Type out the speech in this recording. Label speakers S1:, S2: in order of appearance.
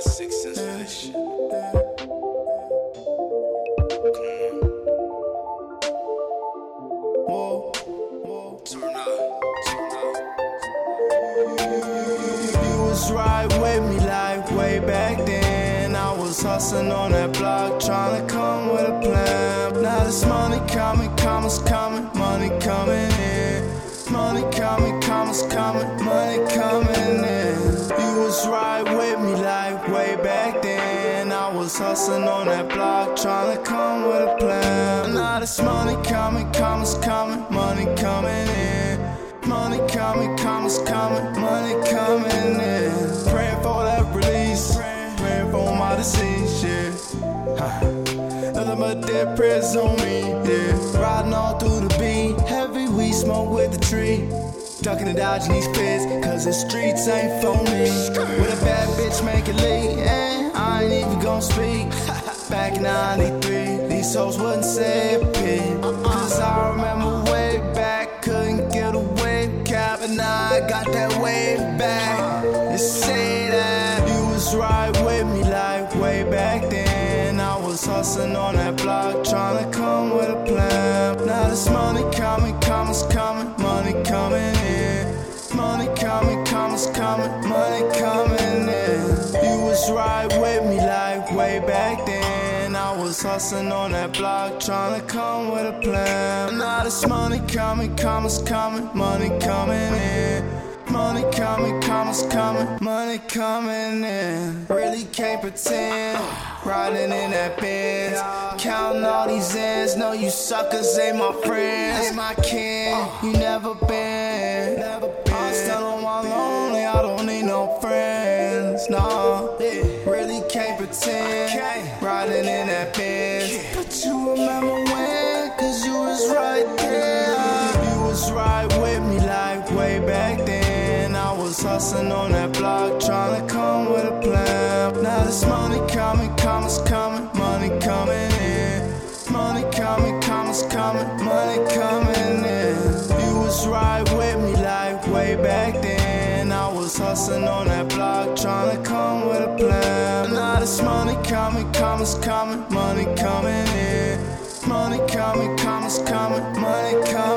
S1: six cents for this shit.
S2: You was right with me like way back then. I was hustling on that block, trying to come with a plan. Now this money coming, commas coming, money coming in. Money coming, commas coming, money coming then. Hustling on that block, trying to come with a plan. Now this money coming, commas coming, money coming in. Money coming, commas coming, money coming in. Praying for that release, praying for my disease, yeah. Huh. Nothing but dead prayers on me, yeah. Riding all through the beat, heavy weed smoke with the tree. Ducking and dodging these feds, cause the streets ain't for me. With a bad bitch make it leak, eh? I ain't even gon' speak. Back in 93, these hoes wouldn't say a peep. Cause I remember way back, couldn't get away, cap, and I got that way back. They say that you was right with me like way back then. I was hustling on that block, trying to come with a plan. Now this money coming, coming, coming coming, coming, money coming in. You was right with me like way back then. I was hustling on that block, trying to come with a plan. Now this money coming, commas coming, money coming in. Money coming, commas coming, money coming in. Really can't pretend. Riding in that Benz, counting all these ends. No, you suckers ain't my friends, my kin. You never been. I'm still on my lonely. Friends. No, really can't pretend. Riding in that Benz, but you remember when? Cause you was right there. You was right with me like way back then. I was hustling on that block, trying to come with a plan. Now this money coming, commas coming, money coming in. Money coming, commas coming, money coming in. You was right with me like way back was hustling on that block, trying to come with a plan. Now this money coming, commas coming, money coming in. Money coming, commas coming, money coming in.